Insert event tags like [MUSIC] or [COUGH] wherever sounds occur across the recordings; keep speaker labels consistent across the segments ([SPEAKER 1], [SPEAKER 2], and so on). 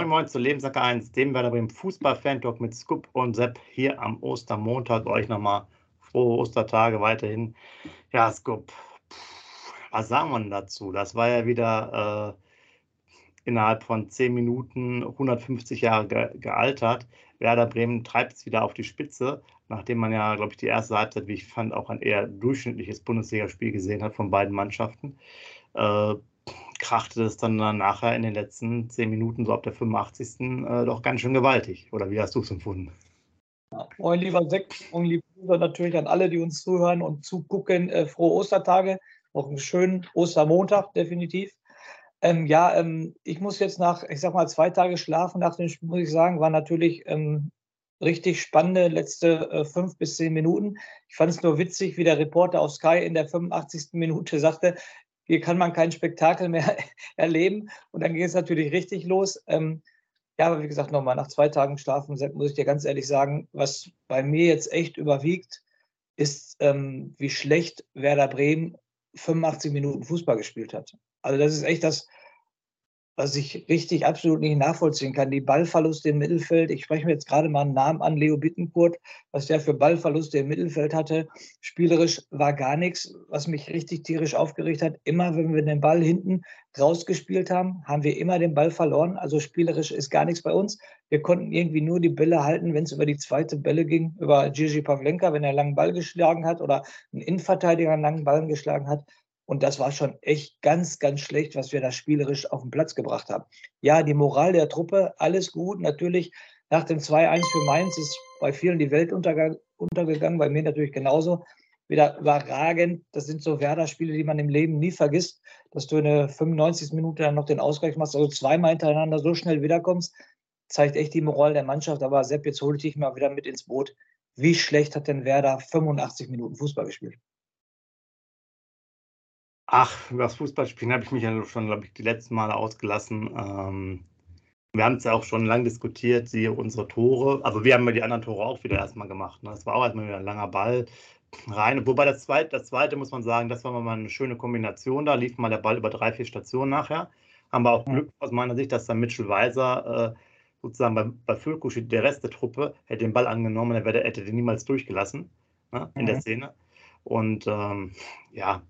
[SPEAKER 1] Moin Moin zu Lebenssack 1, dem Werder Bremen Fußball-Fan-Talk mit Scoop und Sepp hier am Ostermontag. Euch nochmal frohe Ostertage weiterhin. Ja, Scoop, was sagen wir dazu? Das war ja wieder äh, innerhalb von 10 Minuten 150 Jahre ge gealtert. Werder Bremen treibt es wieder auf die Spitze, nachdem man ja, glaube ich, die erste Halbzeit, wie ich fand, auch ein eher durchschnittliches Bundesligaspiel gesehen hat von beiden Mannschaften. Äh, krachte es dann nachher in den letzten zehn Minuten, so ab der 85. Äh, doch ganz schön gewaltig. Oder wie hast du es empfunden?
[SPEAKER 2] Ja, moin, lieber Seck und liebe Grüße natürlich an alle, die uns zuhören und zugucken. Äh, frohe Ostertage, auch einen schönen Ostermontag, definitiv. Ähm, ja, ähm, ich muss jetzt nach, ich sag mal, zwei Tage schlafen nach dem Spiel, muss ich sagen, war natürlich ähm, richtig spannende letzte äh, fünf bis zehn Minuten. Ich fand es nur witzig, wie der Reporter auf Sky in der 85. Minute sagte, hier kann man kein Spektakel mehr [LAUGHS] erleben. Und dann ging es natürlich richtig los. Ähm, ja, aber wie gesagt, nochmal nach zwei Tagen Schlafen, muss ich dir ganz ehrlich sagen, was bei mir jetzt echt überwiegt, ist, ähm, wie schlecht Werder Bremen 85 Minuten Fußball gespielt hat. Also das ist echt das, was ich richtig absolut nicht nachvollziehen kann. Die Ballverluste im Mittelfeld, ich spreche mir jetzt gerade mal einen Namen an, Leo Bittenkurt, was der für Ballverluste im Mittelfeld hatte. Spielerisch war gar nichts, was mich richtig tierisch aufgeregt hat. Immer, wenn wir den Ball hinten rausgespielt haben, haben wir immer den Ball verloren. Also spielerisch ist gar nichts bei uns. Wir konnten irgendwie nur die Bälle halten, wenn es über die zweite Bälle ging, über Gigi Pavlenka, wenn er einen langen Ball geschlagen hat oder ein Innenverteidiger einen langen Ball geschlagen hat. Und das war schon echt ganz, ganz schlecht, was wir da spielerisch auf den Platz gebracht haben. Ja, die Moral der Truppe, alles gut. Natürlich, nach dem 2-1 für Mainz ist bei vielen die Welt untergegangen, bei mir natürlich genauso. Wieder überragend. Das sind so Werder-Spiele, die man im Leben nie vergisst, dass du in der 95. Minute dann noch den Ausgleich machst, also zweimal hintereinander so schnell wiederkommst, zeigt echt die Moral der Mannschaft. Aber Sepp, jetzt hol ich dich mal wieder mit ins Boot. Wie schlecht hat denn Werder 85 Minuten Fußball gespielt?
[SPEAKER 1] Ach, über das Fußballspielen habe ich mich ja schon, glaube ich, die letzten Male ausgelassen. Ähm, wir haben es ja auch schon lange diskutiert, siehe unsere Tore. Also wir haben ja die anderen Tore auch wieder erstmal gemacht. Ne? Das war auch erstmal wieder ein langer Ball rein. Wobei das zweite, das zweite muss man sagen, das war mal eine schöne Kombination. Da lief mal der Ball über drei, vier Stationen nachher. Haben wir auch Glück aus meiner Sicht, dass dann Mitchell Weiser äh, sozusagen bei, bei Füllkusch, der Rest der Truppe, hätte den Ball angenommen, er hätte den niemals durchgelassen ne, in mhm. der Szene. Und ähm, ja,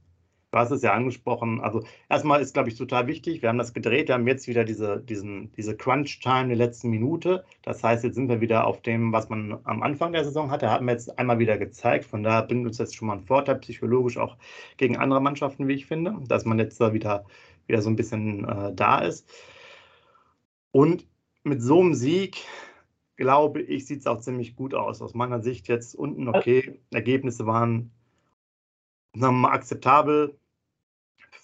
[SPEAKER 1] Du hast es ja angesprochen. Also erstmal ist, glaube ich, total wichtig. Wir haben das gedreht. Wir haben jetzt wieder diese, diesen, diese Crunch-Time der letzten Minute. Das heißt, jetzt sind wir wieder auf dem, was man am Anfang der Saison hatte. Haben wir jetzt einmal wieder gezeigt. Von daher bringt uns jetzt schon mal ein Vorteil, psychologisch auch gegen andere Mannschaften, wie ich finde, dass man jetzt da wieder, wieder so ein bisschen äh, da ist. Und mit so einem Sieg glaube ich, sieht es auch ziemlich gut aus. Aus meiner Sicht jetzt unten okay. Ergebnisse waren akzeptabel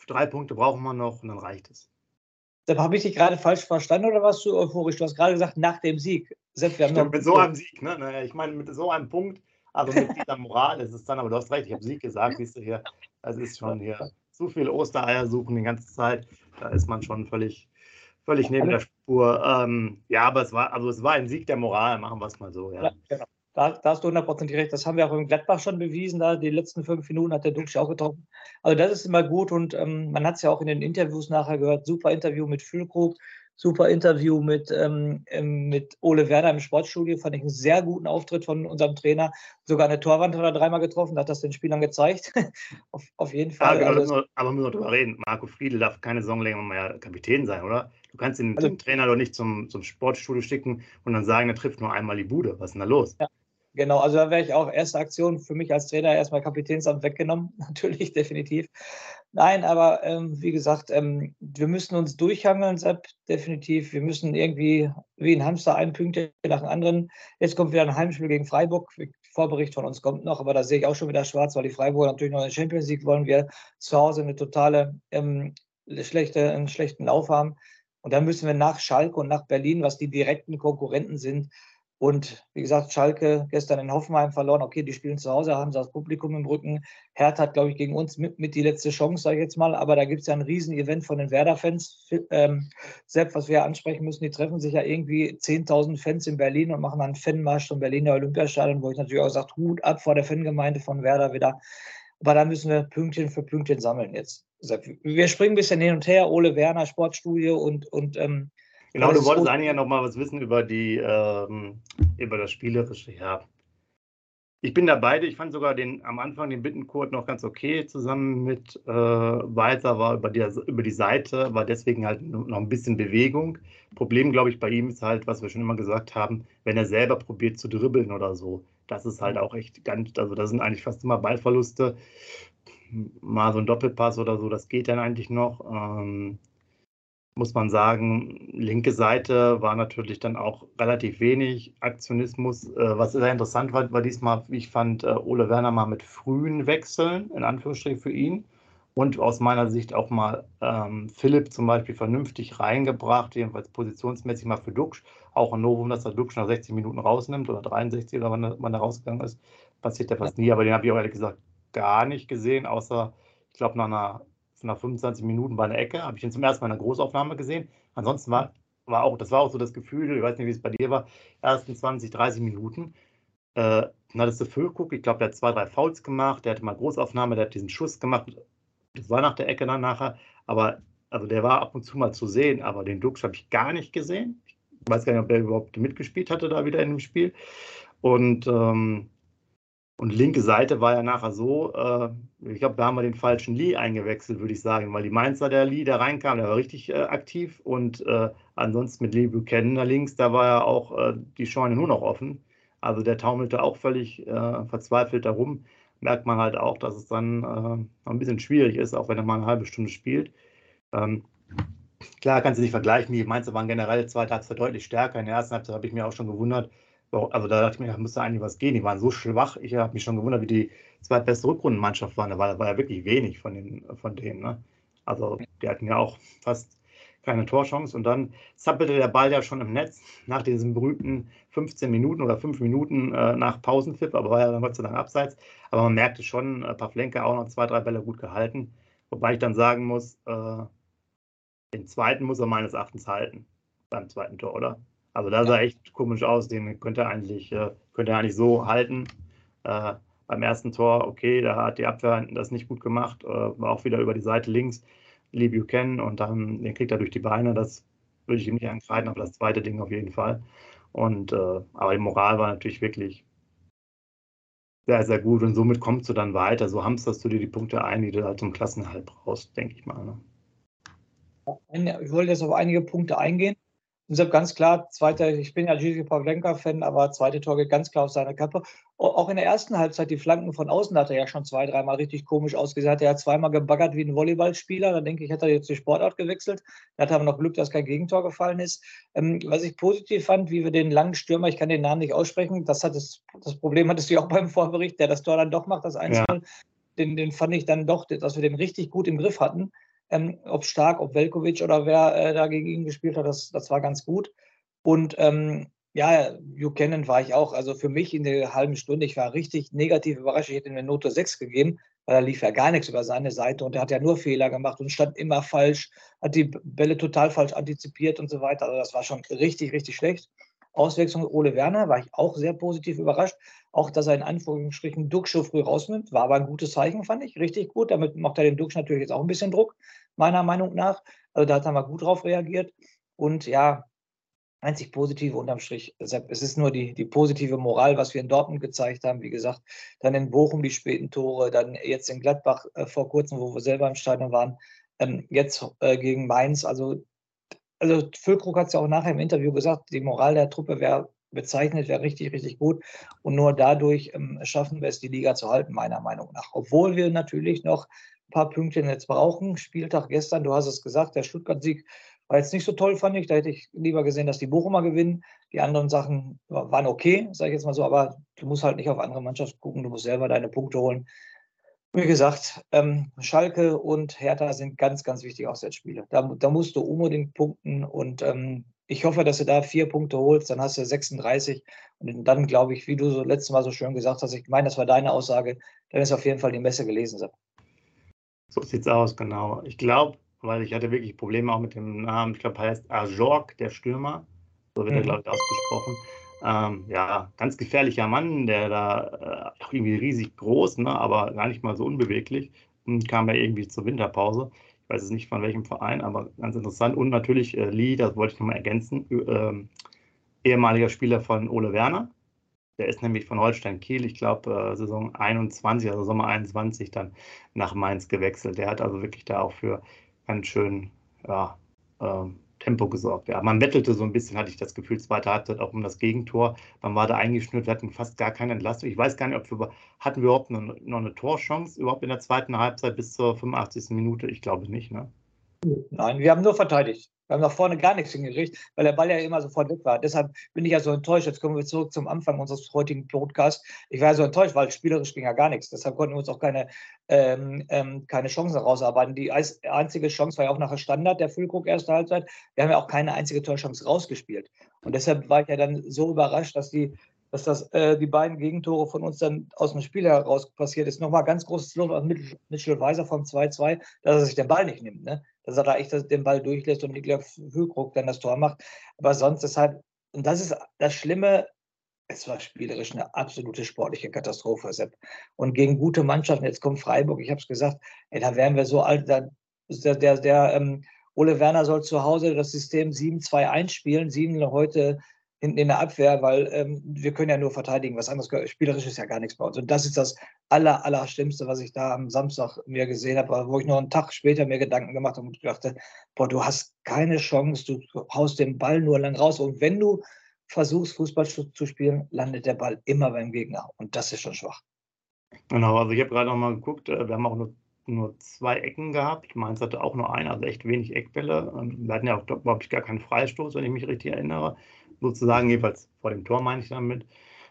[SPEAKER 1] drei Punkte brauchen wir noch und dann reicht es.
[SPEAKER 2] Dann habe ich dich gerade falsch verstanden oder warst du euphorisch? Du hast gerade gesagt, nach dem Sieg.
[SPEAKER 1] Sepp, wir haben Stimmt, mit so einem Sieg, ne? Ich meine, mit so einem Punkt, also mit dieser Moral ist es dann, aber du hast recht, ich habe Sieg gesagt, siehst du hier, das ist schon hier zu viel Ostereier suchen die ganze Zeit. Da ist man schon völlig, völlig neben der Spur. Ähm, ja, aber es war, also es war ein Sieg der Moral, machen wir es mal so. Ja, ja genau.
[SPEAKER 2] Da, da hast du hundertprozentig recht. Das haben wir auch im Gladbach schon bewiesen. Da die letzten fünf Minuten hat der Dulci auch getroffen. Also das ist immer gut und ähm, man hat es ja auch in den Interviews nachher gehört. Super Interview mit Füllkrug, super Interview mit, ähm, ähm, mit Ole Werner im Sportstudio. Fand ich einen sehr guten Auftritt von unserem Trainer. Sogar eine Torwand hat er dreimal getroffen, hat das den Spielern gezeigt. [LAUGHS] auf, auf, jeden Fall.
[SPEAKER 1] Ja, genau, also, nur, aber müssen wir drüber reden. Marco Friedl darf keine Saison länger mehr Kapitän sein, oder? Du kannst den also, Trainer doch nicht zum, zum Sportstudio schicken und dann sagen, er trifft nur einmal die Bude. Was ist denn da los?
[SPEAKER 2] Ja. Genau, also da wäre ich auch erste Aktion für mich als Trainer erstmal Kapitänsamt weggenommen, [LAUGHS] natürlich, definitiv. Nein, aber ähm, wie gesagt, ähm, wir müssen uns durchhangeln, Sepp, definitiv. Wir müssen irgendwie wie ein Hamster ein Pünktchen nach dem anderen. Jetzt kommt wieder ein Heimspiel gegen Freiburg. Vorbericht von uns kommt noch, aber da sehe ich auch schon wieder schwarz, weil die Freiburger natürlich noch in der Champions League wollen. Wir zu Hause eine totale ähm, schlechte, einen schlechten Lauf haben. Und dann müssen wir nach Schalke und nach Berlin, was die direkten Konkurrenten sind, und wie gesagt, Schalke gestern in Hoffenheim verloren. Okay, die spielen zu Hause, haben sie das Publikum im Rücken. Hertha hat, glaube ich, gegen uns mit, mit die letzte Chance, sage ich jetzt mal. Aber da gibt es ja ein Riesen-Event von den Werder-Fans. Ähm, selbst, was wir ansprechen müssen, die treffen sich ja irgendwie 10.000 Fans in Berlin und machen einen Fanmarsch zum Berliner Olympiastadion, wo ich natürlich auch sage, Hut ab vor der Fangemeinde von Werder wieder. Aber da müssen wir Pünktchen für Pünktchen sammeln jetzt. Wir springen ein bisschen hin und her. Ole Werner, Sportstudio und, und ähm,
[SPEAKER 1] Genau, du wolltest eigentlich ja noch mal was wissen über die ähm, über das Spielerische. Ja, ich bin da beide. Ich fand sogar den am Anfang den Bittenkurt noch ganz okay zusammen mit äh, Walter war über die, über die Seite, war deswegen halt noch ein bisschen Bewegung. Problem, glaube ich, bei ihm ist halt, was wir schon immer gesagt haben, wenn er selber probiert zu dribbeln oder so. Das ist halt auch echt ganz, also das sind eigentlich fast immer Ballverluste. Mal so ein Doppelpass oder so, das geht dann eigentlich noch. Ähm, muss man sagen, linke Seite war natürlich dann auch relativ wenig Aktionismus. Äh, was sehr interessant war, war diesmal, wie ich fand, äh, Ole Werner mal mit frühen Wechseln, in Anführungsstrichen für ihn. Und aus meiner Sicht auch mal ähm, Philipp zum Beispiel vernünftig reingebracht, jedenfalls positionsmäßig mal für Duxch. Auch ein Novum, dass er Duxch nach 60 Minuten rausnimmt oder 63 oder wann wann er rausgegangen ist. Passiert ja fast nie, aber den habe ich auch ehrlich gesagt gar nicht gesehen, außer, ich glaube, nach einer nach 25 Minuten bei einer Ecke, habe ich ihn zum ersten Mal in einer Großaufnahme gesehen. Ansonsten war, war auch, das war auch so das Gefühl, ich weiß nicht, wie es bei dir war, ersten 20, 30 Minuten. Äh, dann hattest du Füllkuck, ich glaube, der hat zwei, drei Fouls gemacht, der hatte mal Großaufnahme, der hat diesen Schuss gemacht. Das war nach der Ecke dann nachher, aber also der war ab und zu mal zu sehen, aber den Dux habe ich gar nicht gesehen. Ich weiß gar nicht, ob der überhaupt mitgespielt hatte da wieder in dem Spiel. Und ähm, und linke Seite war ja nachher so, äh, ich glaube, da haben wir den falschen Lee eingewechselt, würde ich sagen, weil die Mainzer, der Lee, der reinkam, der war richtig äh, aktiv und äh, ansonsten mit Lee Buchanan da links, da war ja auch äh, die Scheune nur noch offen. Also der taumelte auch völlig äh, verzweifelt darum. Merkt man halt auch, dass es dann äh, ein bisschen schwierig ist, auch wenn er mal eine halbe Stunde spielt. Ähm, klar, kannst du nicht vergleichen, die Mainzer waren generell zwei Tage deutlich stärker. In der ersten Halbzeit habe ich mir auch schon gewundert, also da dachte ich mir, da müsste eigentlich was gehen. Die waren so schwach. Ich habe mich schon gewundert, wie die zweitbeste Rückrundenmannschaft waren. Da war, war ja wirklich wenig von, den, von denen. Ne? Also die hatten ja auch fast keine Torchance. Und dann zappelte der Ball ja schon im Netz nach diesen berühmten 15 Minuten oder 5 Minuten äh, nach Pausenpfiff, aber war ja dann Gott sei Dank abseits. Aber man merkte schon, paar Flenke auch noch zwei, drei Bälle gut gehalten. Wobei ich dann sagen muss, äh, den zweiten muss er meines Erachtens halten. Beim zweiten Tor, oder? Also da sah echt komisch aus. Den könnte er eigentlich, äh, könnte er eigentlich so halten. Äh, beim ersten Tor, okay, da hat die Abwehr das nicht gut gemacht, äh, war auch wieder über die Seite links, Lee Buchanan und dann den kriegt er durch die Beine. Das würde ich ihm nicht angreifen, aber das zweite Ding auf jeden Fall. Und äh, aber die Moral war natürlich wirklich sehr, sehr gut und somit kommst du dann weiter. So hamsterst du dir die Punkte ein, die du halt zum Klassenhalt brauchst, denke ich mal.
[SPEAKER 2] Ne? Ich wollte jetzt auf einige Punkte eingehen. Deshalb ganz klar, zweiter, ich bin ja Gigi Pavlenka-Fan, aber zweite Tor geht ganz klar auf seine Kappe. Auch in der ersten Halbzeit, die Flanken von außen hat er ja schon zwei, dreimal richtig komisch ausgesehen. Hat er ja zweimal gebaggert wie ein Volleyballspieler. Da denke ich, hätte er jetzt die Sportart gewechselt. Da hat aber noch Glück, dass kein Gegentor gefallen ist. Ähm, was ich positiv fand, wie wir den langen Stürmer, ich kann den Namen nicht aussprechen, das, hat das, das Problem hattest du ja auch beim Vorbericht, der das Tor dann doch macht, das 1 ja. den, den fand ich dann doch, dass wir den richtig gut im Griff hatten. Ähm, ob Stark, ob Velkovic oder wer äh, da gegen ihn gespielt hat, das, das war ganz gut. Und ähm, ja, Buchanan war ich auch. Also für mich in der halben Stunde, ich war richtig negativ überrascht. Ich hätte ihm eine Note 6 gegeben, weil da lief ja gar nichts über seine Seite und er hat ja nur Fehler gemacht und stand immer falsch, hat die Bälle total falsch antizipiert und so weiter. Also das war schon richtig, richtig schlecht. Auswechslung Ole Werner war ich auch sehr positiv überrascht. Auch, dass er in Anführungsstrichen Duxch früh rausnimmt, war aber ein gutes Zeichen, fand ich. Richtig gut. Damit macht er den Duxch natürlich jetzt auch ein bisschen Druck, meiner Meinung nach. Also da hat er mal gut drauf reagiert. Und ja, einzig positive unterm Strich. Es ist nur die, die positive Moral, was wir in Dortmund gezeigt haben. Wie gesagt, dann in Bochum die späten Tore, dann jetzt in Gladbach äh, vor kurzem, wo wir selber im Stadion waren, ähm, jetzt äh, gegen Mainz. Also also Füllkrug hat es ja auch nachher im Interview gesagt, die Moral der Truppe wäre bezeichnet, wäre richtig, richtig gut. Und nur dadurch ähm, schaffen wir es, die Liga zu halten, meiner Meinung nach. Obwohl wir natürlich noch ein paar Pünktchen jetzt brauchen. Spieltag gestern, du hast es gesagt, der Stuttgart-Sieg war jetzt nicht so toll, fand ich. Da hätte ich lieber gesehen, dass die Bochumer gewinnen. Die anderen Sachen waren okay, sage ich jetzt mal so, aber du musst halt nicht auf andere Mannschaften gucken, du musst selber deine Punkte holen. Wie gesagt, ähm, Schalke und Hertha sind ganz, ganz wichtige Auswärtsspiele. Da, da musst du unbedingt punkten und ähm, ich hoffe, dass du da vier Punkte holst, dann hast du 36 und dann glaube ich, wie du so letztes Mal so schön gesagt hast, ich meine, das war deine Aussage, dann ist auf jeden Fall die Messe gelesen.
[SPEAKER 1] So sieht's aus, genau. Ich glaube, weil ich hatte wirklich Probleme auch mit dem Namen, ich glaube, heißt Ajork, der Stürmer, so wird mhm. er, glaube ich, ausgesprochen. Ähm, ja, ganz gefährlicher Mann, der da äh, auch irgendwie riesig groß, ne, aber gar nicht mal so unbeweglich. Und kam ja irgendwie zur Winterpause. Ich weiß es nicht von welchem Verein, aber ganz interessant. Und natürlich äh, Lee, das wollte ich nochmal ergänzen, äh, ehemaliger Spieler von Ole Werner. Der ist nämlich von Holstein Kiel, ich glaube, äh, Saison 21, also Sommer 21, dann nach Mainz gewechselt. Der hat also wirklich da auch für ganz schön ja, ähm, Tempo gesorgt. Ja, man wettelte so ein bisschen, hatte ich das Gefühl, zweite Halbzeit auch um das Gegentor. Man war da eingeschnürt, wir hatten fast gar keine Entlastung. Ich weiß gar nicht, ob wir hatten wir überhaupt noch, noch eine Torchance überhaupt in der zweiten Halbzeit bis zur 85. Minute. Ich glaube nicht, ne?
[SPEAKER 2] Nein, wir haben nur verteidigt. Wir haben nach vorne gar nichts hingekriegt, weil der Ball ja immer sofort weg war. Deshalb bin ich ja so enttäuscht. Jetzt kommen wir zurück zum Anfang unseres heutigen Podcasts. Ich war ja so enttäuscht, weil spielerisch ging ja gar nichts. Deshalb konnten wir uns auch keine, ähm, ähm, keine Chancen rausarbeiten. Die einzige Chance war ja auch nachher Standard, der Füllkrug erste Halbzeit. Wir haben ja auch keine einzige Torchance rausgespielt. Und deshalb war ich ja dann so überrascht, dass die dass das, äh, die beiden Gegentore von uns dann aus dem Spiel heraus passiert ist. Nochmal ganz großes Lob an Mitchell Weiser vom 2-2, dass er sich den Ball nicht nimmt. Ne? Dass er da echt den Ball durchlässt und Niklas Füllkrug dann das Tor macht. Aber sonst ist halt, und das ist das Schlimme, es war spielerisch eine absolute sportliche Katastrophe, Sepp. Und gegen gute Mannschaften, jetzt kommt Freiburg, ich habe es gesagt, ey, da wären wir so alt, da, der, der, der ähm, Ole Werner soll zu Hause das System 7-2-1 spielen, sieben heute hinten in der Abwehr, weil ähm, wir können ja nur verteidigen. Was anderes spielerisch ist ja gar nichts bei uns. Und das ist das aller, aller was ich da am Samstag mir gesehen habe, wo ich noch einen Tag später mir Gedanken gemacht habe und dachte, boah, du hast keine Chance, du haust den Ball nur lang raus. Und wenn du versuchst, Fußball zu spielen, landet der Ball immer beim Gegner. Und das ist schon schwach.
[SPEAKER 1] Genau, also ich habe gerade noch mal geguckt, äh, wir haben auch nur, nur zwei Ecken gehabt. Mainz hatte auch nur eine, also echt wenig Eckbälle. Ähm, wir hatten ja auch, glaube ich, gar keinen Freistoß, wenn ich mich richtig erinnere sozusagen, jedenfalls vor dem Tor meine ich damit.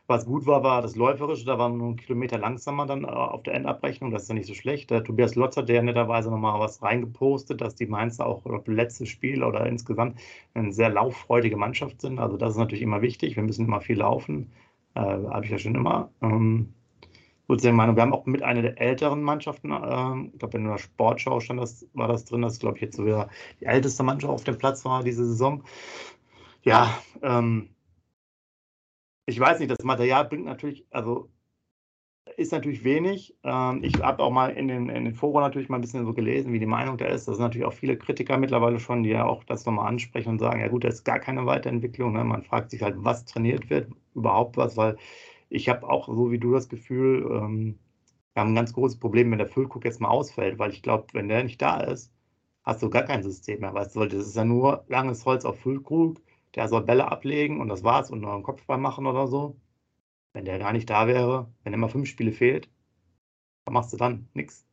[SPEAKER 1] Was gut war, war das Läuferische, da waren wir einen Kilometer langsamer dann äh, auf der Endabrechnung, das ist ja nicht so schlecht. Der Tobias Lotzer, der netterweise nochmal was reingepostet, dass die Mainzer auch oder letztes Spiel oder insgesamt eine sehr lauffreudige Mannschaft sind. Also das ist natürlich immer wichtig, wir müssen immer viel laufen, äh, habe ich ja schon immer. Ähm, sozusagen Meinung, wir haben auch mit einer der älteren Mannschaften, äh, ich glaube in der Sportschau stand das, war das drin, dass glaube ich jetzt so wieder die älteste Mannschaft auf dem Platz war diese Saison. Ja, ähm, ich weiß nicht, das Material bringt natürlich, also ist natürlich wenig. Ähm, ich habe auch mal in den, in den Foren natürlich mal ein bisschen so gelesen, wie die Meinung da ist. Das sind natürlich auch viele Kritiker mittlerweile schon, die ja auch das nochmal ansprechen und sagen, ja gut, da ist gar keine Weiterentwicklung. Ne? Man fragt sich halt, was trainiert wird, überhaupt was, weil ich habe auch so wie du das Gefühl, ähm, wir haben ein ganz großes Problem, wenn der Füllkuck jetzt mal ausfällt, weil ich glaube, wenn der nicht da ist, hast du gar kein System mehr. Weißt du, das ist ja nur langes Holz auf Füllkrug der soll Bälle ablegen und das war's und noch einen Kopfball machen oder so. Wenn der gar nicht da wäre, wenn immer fünf Spiele fehlt, was machst du dann? Nix.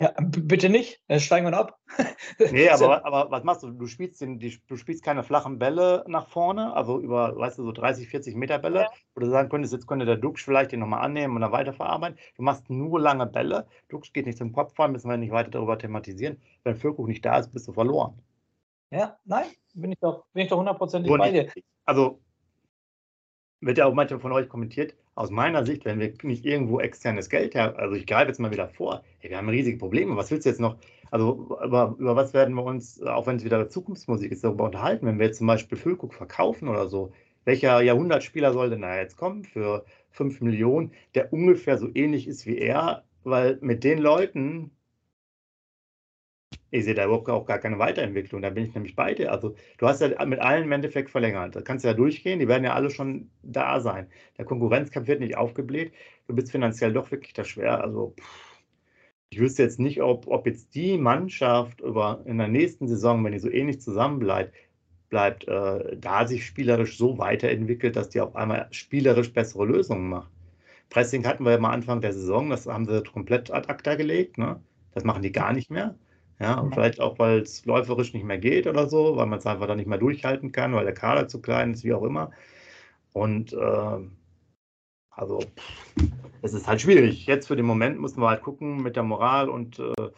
[SPEAKER 2] Ja, bitte nicht, dann steigen wir ab. [LAUGHS]
[SPEAKER 1] nee, aber, aber was machst du? Du spielst, den, die, du spielst keine flachen Bälle nach vorne, also über, weißt du, so 30, 40 Meter Bälle, ja. wo du sagen könntest, jetzt könnte der Dux vielleicht den nochmal annehmen und dann weiterverarbeiten. Du machst nur lange Bälle. Dux geht nicht zum Kopfball, müssen wir nicht weiter darüber thematisieren. Wenn Füllkuch nicht da ist, bist du verloren.
[SPEAKER 2] Ja, nein, bin ich doch, bin ich doch hundertprozentig bei dir.
[SPEAKER 1] Also, wird ja auch manchmal von euch kommentiert, aus meiner Sicht, wenn wir nicht irgendwo externes Geld haben, also ich greife jetzt mal wieder vor, hey, wir haben riesige Probleme, was willst du jetzt noch, also über, über was werden wir uns, auch wenn es wieder Zukunftsmusik ist, darüber unterhalten, wenn wir jetzt zum Beispiel Füllkuck verkaufen oder so, welcher Jahrhundertspieler soll denn da jetzt kommen für 5 Millionen, der ungefähr so ähnlich ist wie er, weil mit den Leuten, ich sehe da überhaupt auch gar keine Weiterentwicklung. Da bin ich nämlich bei dir. Also, du hast ja mit allen im Endeffekt verlängert. Da kannst du ja durchgehen. Die werden ja alle schon da sein. Der Konkurrenzkampf wird nicht aufgebläht. Du bist finanziell doch wirklich da schwer. Also, ich wüsste jetzt nicht, ob, ob jetzt die Mannschaft über, in der nächsten Saison, wenn die so ähnlich zusammenbleibt, bleibt, äh, da sich spielerisch so weiterentwickelt, dass die auf einmal spielerisch bessere Lösungen macht. Pressing hatten wir ja mal Anfang der Saison, das haben sie komplett ad acta gelegt. Ne? Das machen die gar nicht mehr. Ja, und vielleicht auch, weil es läuferisch nicht mehr geht oder so, weil man es einfach dann nicht mehr durchhalten kann, weil der Kader zu klein ist, wie auch immer. Und äh, also es ist halt schwierig. Jetzt für den Moment müssen wir halt gucken mit der Moral und äh,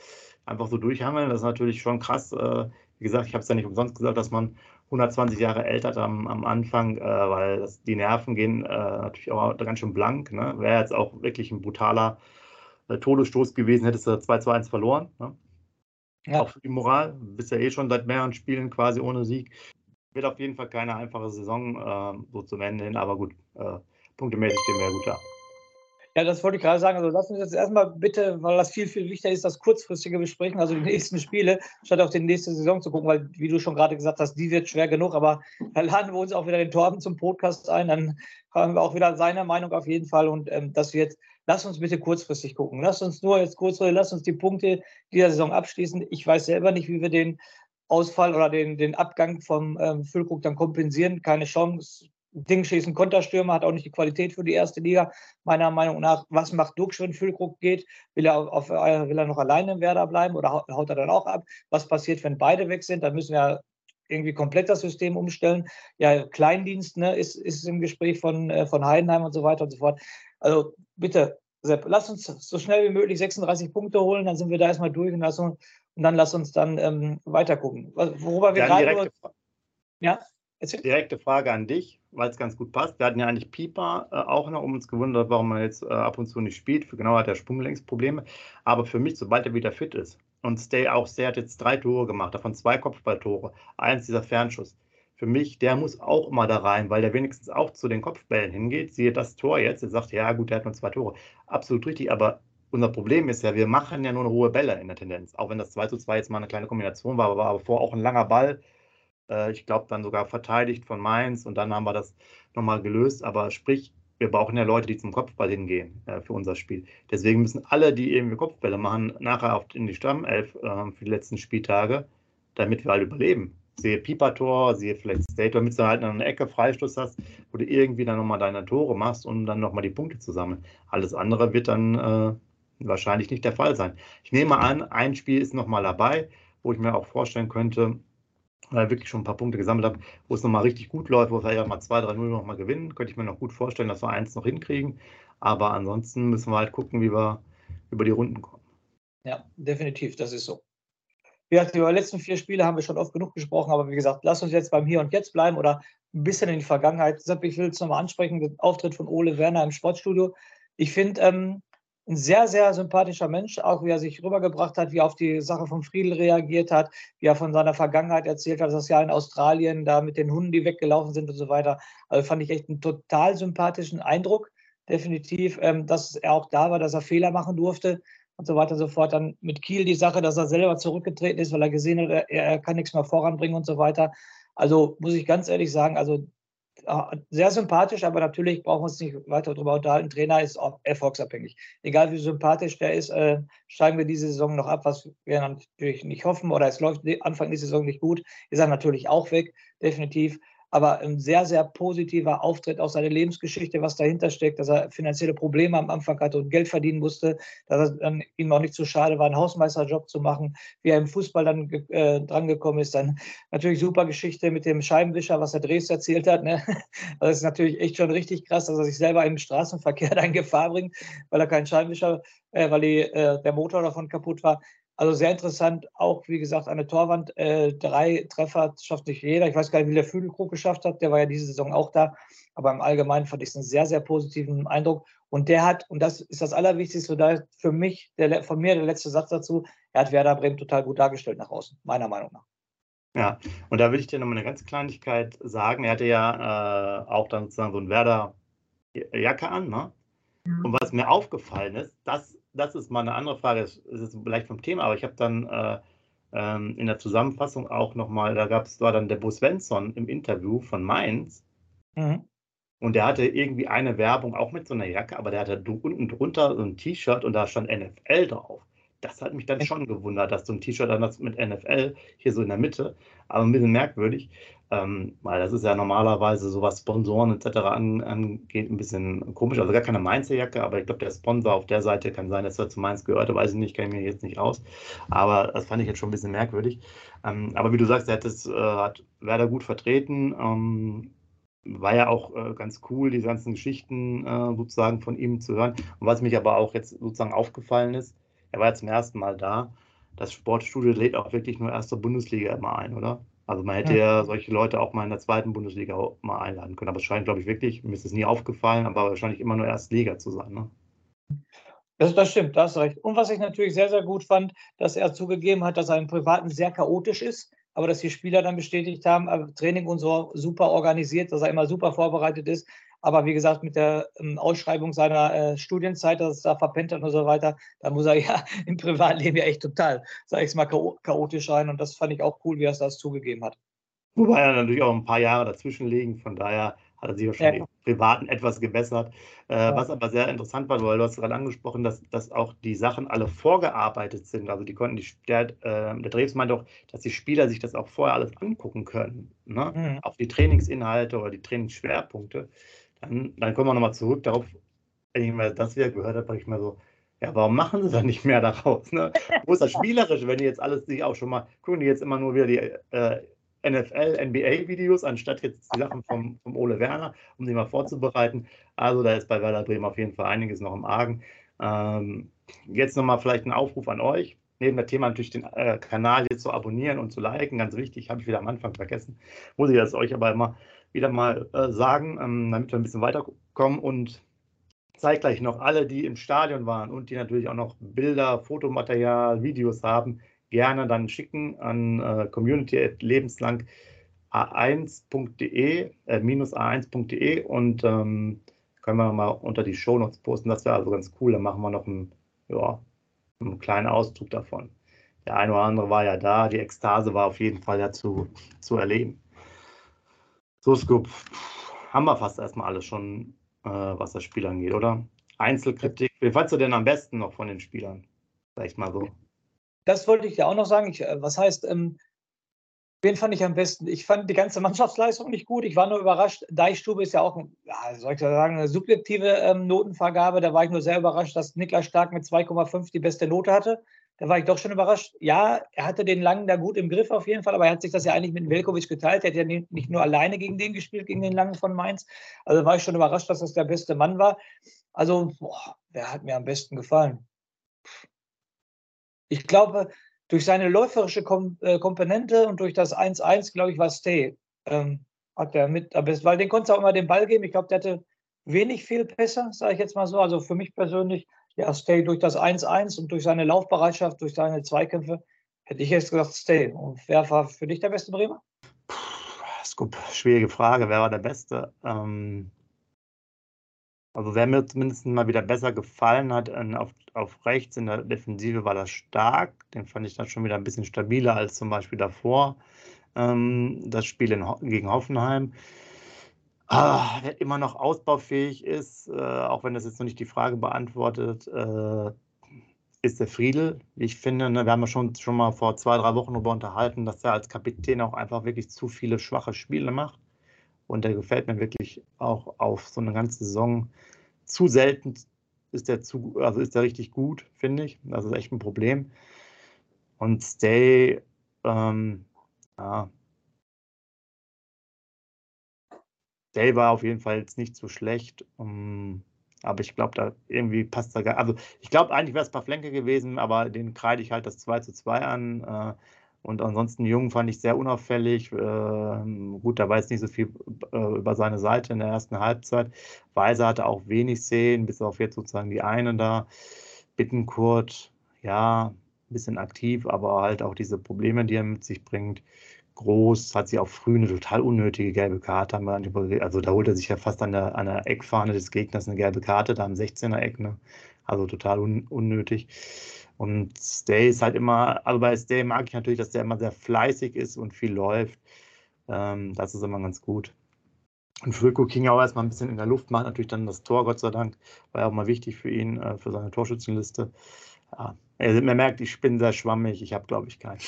[SPEAKER 1] einfach so durchhangeln. Das ist natürlich schon krass. Äh, wie gesagt, ich habe es ja nicht umsonst gesagt, dass man 120 Jahre älter hat am, am Anfang, äh, weil das, die Nerven gehen äh, natürlich auch ganz schön blank. Ne? Wäre jetzt auch wirklich ein brutaler äh, Todesstoß gewesen, hättest du 2-2-1 verloren. Ne? Ja. Auch für die Moral. Bist ja eh schon seit mehreren Spielen quasi ohne Sieg. Wird auf jeden Fall keine einfache Saison äh, so zum Ende hin, aber gut, äh, punktemäßig stehen wir ja gut da.
[SPEAKER 2] Ja, das wollte ich gerade sagen. Also lass uns jetzt erstmal bitte, weil das viel, viel wichtiger ist, das kurzfristige besprechen, also die nächsten Spiele, statt auf die nächste Saison zu gucken, weil, wie du schon gerade gesagt hast, die wird schwer genug. Aber da laden wir uns auch wieder den Torben zum Podcast ein. Dann haben wir auch wieder seine Meinung auf jeden Fall. Und ähm, das wird, lass uns bitte kurzfristig gucken. Lass uns nur jetzt kurzfristig, lass uns die Punkte dieser Saison abschließen. Ich weiß selber nicht, wie wir den Ausfall oder den, den Abgang vom ähm, Füllkrug dann kompensieren. Keine Chance. Ding schießen Konterstürmer, hat auch nicht die Qualität für die erste Liga. Meiner Meinung nach, was macht Duxch, wenn Füllkrug geht? Will er, auf, äh, will er noch alleine im Werder bleiben oder haut er dann auch ab? Was passiert, wenn beide weg sind? Dann müssen wir irgendwie komplett das System umstellen. Ja, Kleindienst ne, ist, ist im Gespräch von, äh, von Heidenheim und so weiter und so fort. Also bitte, Sepp, lass uns so schnell wie möglich 36 Punkte holen, dann sind wir da erstmal durch und, lass uns, und dann lass uns dann ähm, weiter gucken. Worüber wir gerade.
[SPEAKER 1] Ja. Direkte Frage an dich weil es ganz gut passt. Wir hatten ja eigentlich Pieper äh, auch noch, um uns gewundert, warum er jetzt äh, ab und zu nicht spielt. Für genau hat er Sprunglängsprobleme. Aber für mich, sobald er wieder fit ist und Stay auch, Stay hat jetzt drei Tore gemacht, davon zwei Kopfballtore, eins dieser Fernschuss. Für mich, der muss auch immer da rein, weil der wenigstens auch zu den Kopfbällen hingeht. Siehe das Tor jetzt, er sagt, ja gut, der hat nur zwei Tore. Absolut richtig, aber unser Problem ist ja, wir machen ja nur eine hohe Bälle in der Tendenz. Auch wenn das 2 zu 2 jetzt mal eine kleine Kombination war, war aber vor auch ein langer Ball äh, ich glaube, dann sogar verteidigt von Mainz und dann haben wir das nochmal gelöst. Aber sprich, wir brauchen ja Leute, die zum Kopfball hingehen äh, für unser Spiel. Deswegen müssen alle, die irgendwie Kopfbälle machen, nachher auf, in die Stammelf äh, für die letzten Spieltage, damit wir halt überleben. Sehe Pieper-Tor, sehe vielleicht State, damit du halt eine Ecke Freistoß hast, wo du irgendwie dann nochmal deine Tore machst, um dann nochmal die Punkte zu sammeln. Alles andere wird dann äh, wahrscheinlich nicht der Fall sein. Ich nehme an, ein Spiel ist nochmal dabei, wo ich mir auch vorstellen könnte, weil wirklich schon ein paar Punkte gesammelt habe, wo es nochmal richtig gut läuft, wo wir ja mal 2-3-0 nochmal gewinnen, könnte ich mir noch gut vorstellen, dass wir eins noch hinkriegen. Aber ansonsten müssen wir halt gucken, wie wir über die Runden kommen.
[SPEAKER 2] Ja, definitiv, das ist so. Wir hatten über die letzten vier Spiele haben wir schon oft genug gesprochen, aber wie gesagt, lass uns jetzt beim Hier und Jetzt bleiben oder ein bisschen in die Vergangenheit. Ich will es nochmal ansprechen, den Auftritt von Ole Werner im Sportstudio. Ich finde, ähm, ein sehr, sehr sympathischer Mensch, auch wie er sich rübergebracht hat, wie er auf die Sache von Friedel reagiert hat, wie er von seiner Vergangenheit erzählt hat, das Jahr in Australien da mit den Hunden, die weggelaufen sind und so weiter. Also fand ich echt einen total sympathischen Eindruck, definitiv, ähm, dass er auch da war, dass er Fehler machen durfte und so weiter und so fort. Dann mit Kiel die Sache, dass er selber zurückgetreten ist, weil er gesehen hat, er, er kann nichts mehr voranbringen und so weiter. Also muss ich ganz ehrlich sagen, also sehr sympathisch, aber natürlich brauchen wir uns nicht weiter darüber unterhalten. Trainer ist auch erfolgsabhängig. Egal wie sympathisch der ist, äh, steigen wir diese Saison noch ab, was wir natürlich nicht hoffen. Oder es läuft Anfang der Saison nicht gut, ist er natürlich auch weg, definitiv aber ein sehr, sehr positiver Auftritt aus seiner Lebensgeschichte, was dahinter steckt, dass er finanzielle Probleme am Anfang hatte und Geld verdienen musste, dass es dann ihm auch nicht zu schade war, einen Hausmeisterjob zu machen, wie er im Fußball dann äh, drangekommen ist. Dann natürlich super Geschichte mit dem Scheibenwischer, was der Dres erzählt hat. Ne? [LAUGHS] Das ist natürlich echt schon richtig krass, dass er sich selber im Straßenverkehr [LAUGHS] in Gefahr bringt, weil er keinen Scheibenwischer, äh, weil die, äh, der Motor davon kaputt war. Also sehr interessant, auch wie gesagt, eine Torwand. Äh, drei Treffer schafft nicht jeder. Ich weiß gar nicht, wie der Fügelkrug geschafft hat. Der war ja diese Saison auch da. Aber im Allgemeinen fand ich es einen sehr, sehr positiven Eindruck. Und der hat, und das ist das Allerwichtigste, da für mich, der, von mir der letzte Satz dazu, er hat Werder Bremen total gut dargestellt nach außen, meiner Meinung nach.
[SPEAKER 1] Ja, und da will ich dir nochmal eine ganz Kleinigkeit sagen. Er hatte ja äh, auch dann sozusagen so ein Werder-Jacke an, ne? Und was mir aufgefallen ist, das das ist mal eine andere Frage, das ist vielleicht vom Thema, aber ich habe dann äh, ähm, in der Zusammenfassung auch nochmal, da gab es, war dann der Bo Svensson im Interview von Mainz. Mhm. Und der hatte irgendwie eine Werbung auch mit so einer Jacke, aber der hatte unten drunter so ein T-Shirt und da stand NFL drauf. Das hat mich dann schon gewundert, dass so ein T-Shirt dann mit NFL hier so in der Mitte, aber ein bisschen merkwürdig. Ähm, weil das ist ja normalerweise so was Sponsoren etc. An, angeht, ein bisschen komisch. Also gar keine Mainzer-Jacke, aber ich glaube, der Sponsor auf der Seite kann sein, dass er zu Mainz gehörte, weiß ich nicht, kenne ich mir jetzt nicht aus. Aber das fand ich jetzt schon ein bisschen merkwürdig. Ähm, aber wie du sagst, er hat, das, äh, hat Werder gut vertreten. Ähm, war ja auch äh, ganz cool, die ganzen Geschichten äh, sozusagen von ihm zu hören. Und was mich aber auch jetzt sozusagen aufgefallen ist, er war ja zum ersten Mal da. Das Sportstudio lädt auch wirklich nur erste Bundesliga immer ein, oder? Also man hätte ja. ja. solche Leute auch mal in der zweiten Bundesliga mal einladen können. Aber es scheint, glaube ich, wirklich, mir ist es nie aufgefallen, aber wahrscheinlich immer nur Erstliga zu sein. Ne?
[SPEAKER 2] Das, das stimmt, da hast recht. Und was ich natürlich sehr, sehr gut fand, dass er zugegeben hat, dass er im Privaten sehr chaotisch ist. aber dass die Spieler dann bestätigt haben, äh, Training und so super organisiert, dass er immer super vorbereitet ist. Aber wie gesagt, mit der ähm, Ausschreibung seiner äh, Studienzeit, dass es da verpennt hat und so weiter, da muss er [LAUGHS] ja im Privatleben ja echt total, sag ich es mal, chaotisch sein. Und das fand ich auch cool, wie er es das zugegeben hat.
[SPEAKER 1] Wobei er natürlich auch ein paar Jahre dazwischen liegen, von daher hat er sich wahrscheinlich ja. Privaten etwas gebessert. Äh, ja. Was aber sehr interessant war, weil du hast gerade angesprochen, dass, dass auch die Sachen alle vorgearbeitet sind. Also die konnten die, der, äh, der Dreves meinte auch, dass die Spieler sich das auch vorher alles angucken können. Ne? Mhm. Auch die Trainingsinhalte oder die Trainingsschwerpunkte. Dann, dann kommen wir nochmal zurück darauf, wenn ich mal das wieder gehört habe, ich mal so, ja, warum machen sie dann nicht mehr daraus? Ne? Wo ist das Spielerische, wenn die jetzt alles sich auch schon mal, gucken die jetzt immer nur wieder die äh, NFL, NBA-Videos, anstatt jetzt die Sachen vom, vom Ole Werner, um sie mal vorzubereiten. Also da ist bei Werder Bremen auf jeden Fall einiges noch im Argen. Ähm, jetzt nochmal vielleicht ein Aufruf an euch. Neben der Thema natürlich den äh, Kanal jetzt zu abonnieren und zu liken, ganz wichtig, habe ich wieder am Anfang vergessen. Muss ich das euch aber immer wieder mal äh, sagen, ähm, damit wir ein bisschen weiterkommen und zeige gleich noch alle, die im Stadion waren und die natürlich auch noch Bilder, Fotomaterial, Videos haben, gerne dann schicken an äh, community lebenslang a1.de, äh, minus a1.de und ähm, können wir mal unter die Shownotes posten. Das wäre also ganz cool. Dann machen wir noch einen, ja, einen kleinen Ausdruck davon. Der eine oder andere war ja da. Die Ekstase war auf jeden Fall ja zu, zu erleben. So, Scoop, haben wir fast erstmal alles schon, äh, was das Spiel angeht, oder? Einzelkritik. Wie fandst du denn am besten noch von den Spielern? Sag ich mal so.
[SPEAKER 2] Das wollte ich ja auch noch sagen. Ich, äh, was heißt, ähm, wen fand ich am besten? Ich fand die ganze [LAUGHS] Mannschaftsleistung nicht gut. Ich war nur überrascht. Deichstube ist ja auch, ja, soll ich sagen, eine subjektive ähm, Notenvergabe. Da war ich nur sehr überrascht, dass Niklas Stark mit 2,5 die beste Note hatte. Da war ich doch schon überrascht. Ja, er hatte den Langen da gut im Griff auf jeden Fall, aber er hat sich das ja eigentlich mit Velkovic geteilt. Er hat ja nicht nur alleine gegen den gespielt, gegen den Langen von Mainz. Also war ich schon überrascht, dass das der beste Mann war. Also, boah, wer hat mir am besten gefallen? Ich glaube, durch seine läuferische Kom äh, Komponente und durch das 1-1, glaube ich, war Stay. Ähm, hat er mit am besten, weil den konnte auch immer den Ball geben. Ich glaube, der hatte wenig Fehlpässe, sage ich jetzt mal so. Also für mich persönlich, ja, Stay durch das 1-1 und durch seine Laufbereitschaft, durch seine Zweikämpfe, hätte ich jetzt gesagt, Stay. Und wer war für dich der beste Bremer?
[SPEAKER 1] Puh, schwierige Frage. Wer war der Beste? Ähm, also wer mir zumindest mal wieder besser gefallen hat, auf, auf rechts in der Defensive war das stark. Den fand ich dann schon wieder ein bisschen stabiler als zum Beispiel davor. Ähm, das Spiel in, gegen Hoffenheim. Ah, wer immer noch ausbaufähig ist, äh, auch wenn das jetzt noch nicht die Frage beantwortet, äh, ist der Friedel. Ich finde, ne, wir haben ja schon, schon mal vor zwei, drei Wochen darüber unterhalten, dass er als Kapitän auch einfach wirklich zu viele schwache Spiele macht. Und der gefällt mir wirklich auch auf so eine ganze Saison. Zu selten ist der zu, also ist der richtig gut, finde ich. Das ist echt ein Problem. Und Stay, ähm, ja. Stay war auf jeden Fall jetzt nicht so schlecht. Um, ähm, aber ich glaube, da irgendwie passt da gar. Also ich glaube, eigentlich wäre es ein paar Flanke gewesen, aber den kreide ich halt das 2 zu 2 an. Äh, und ansonsten Jung fand ich sehr unauffällig. Äh, gut, da weiß nicht so viel äh, über seine Seite in der ersten Halbzeit. Weiser hatte auch wenig Szenen, bis auf jetzt sozusagen die einen da. Bittenkurt, ja, ein bisschen aktiv, aber halt auch diese Probleme, die er mit sich bringt. Groß, hat sie auch früh eine total unnötige gelbe Karte. Also da holt er sich ja fast an der, an der Eckfahne des Gegners eine gelbe Karte, da am 16er Eck. Ne? Also total un, unnötig. Und Stay ist halt immer, also bei Stay mag ich natürlich, dass der immer sehr fleißig ist und viel läuft. Ähm, das ist immer ganz gut. Und Fulko ging auch erstmal ein bisschen in der Luft, macht natürlich dann das Tor, Gott sei Dank. War ja auch mal wichtig für ihn, äh, für seine Torschützenliste. Ja. Also man merkt, ich bin sehr schwammig, ich habe, glaube ich, keinen.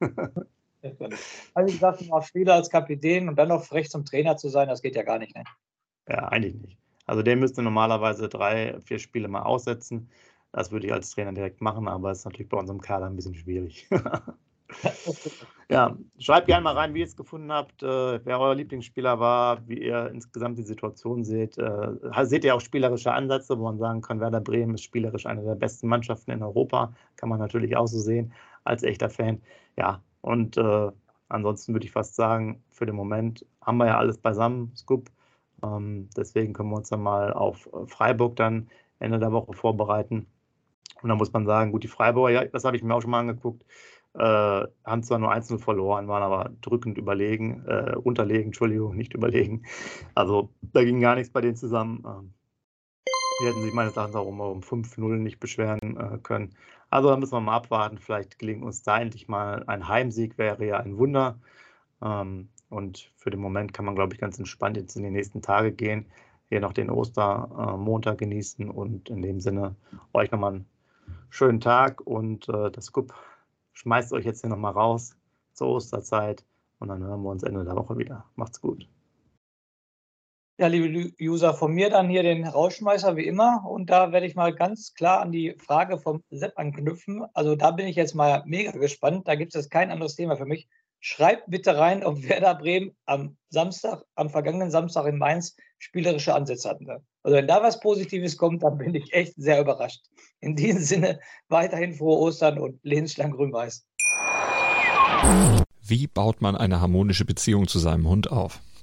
[SPEAKER 1] [LAUGHS]
[SPEAKER 2] also sagte mal, Spieler als Kapitän und dann noch frech zum Trainer zu sein, das geht ja gar nicht. Ne?
[SPEAKER 1] Ja, eigentlich nicht. Also der müsste normalerweise drei, vier Spiele mal aussetzen. Das würde ich als Trainer direkt machen, aber es ist natürlich bei unserem Kader ein bisschen schwierig. [LAUGHS] ja, schreibt gerne mal rein, wie ihr es gefunden habt, äh, wer euer Lieblingsspieler war, wie ihr insgesamt die Situation seht. Äh, seht ihr auch spielerische Ansätze, wo man sagen kann, Werder Bremen ist spielerisch eine der besten Mannschaften in Europa? Kann man natürlich auch so sehen, als echter Fan. Ja, und äh, ansonsten würde ich fast sagen, für den Moment haben wir ja alles beisammen, Scoop. Ähm, deswegen können wir uns dann mal auf Freiburg dann Ende der Woche vorbereiten. Und da muss man sagen, gut, die Freiburger, ja, das habe ich mir auch schon mal angeguckt. Äh, haben zwar nur 1-0 verloren, waren aber drückend überlegen, äh, unterlegen, Entschuldigung, nicht überlegen. Also da ging gar nichts bei denen zusammen. Ähm, die hätten sich meines Erachtens auch um, um 5-0 nicht beschweren äh, können. Also da müssen wir mal abwarten. Vielleicht gelingt uns da endlich mal ein Heimsieg, wäre ja ein Wunder. Ähm, und für den Moment kann man, glaube ich, ganz entspannt jetzt in die nächsten Tage gehen. Hier noch den Ostermontag genießen und in dem Sinne euch nochmal einen schönen Tag und äh, das Scoop schmeißt euch jetzt hier nochmal raus zur Osterzeit und dann hören wir uns Ende der Woche wieder. Macht's gut.
[SPEAKER 2] Ja, liebe User, von mir dann hier den Rausschmeißer wie immer. Und da werde ich mal ganz klar an die Frage vom Sepp anknüpfen. Also da bin ich jetzt mal mega gespannt. Da gibt es kein anderes Thema für mich. Schreibt bitte rein, ob Werder Bremen am Samstag, am vergangenen Samstag in Mainz spielerische Ansätze hatten. Also wenn da was Positives kommt, dann bin ich echt sehr überrascht. In diesem Sinne weiterhin frohe Ostern und lebenslang grün-weiß.
[SPEAKER 3] Wie baut man eine harmonische Beziehung zu seinem Hund auf?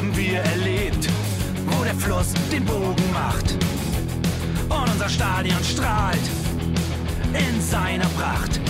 [SPEAKER 4] Haben wir erlebt, wo der Fluss den Bogen macht. Und unser Stadion strahlt in seiner Pracht.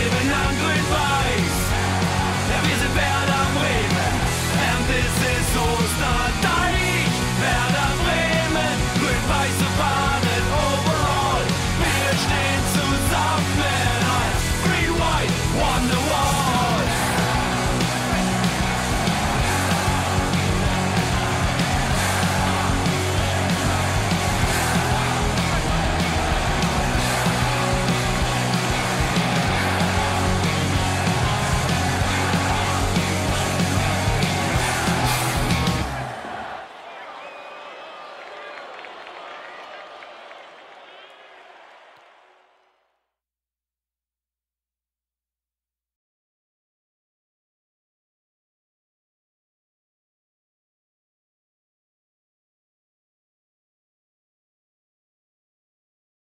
[SPEAKER 4] and I'm goodbye.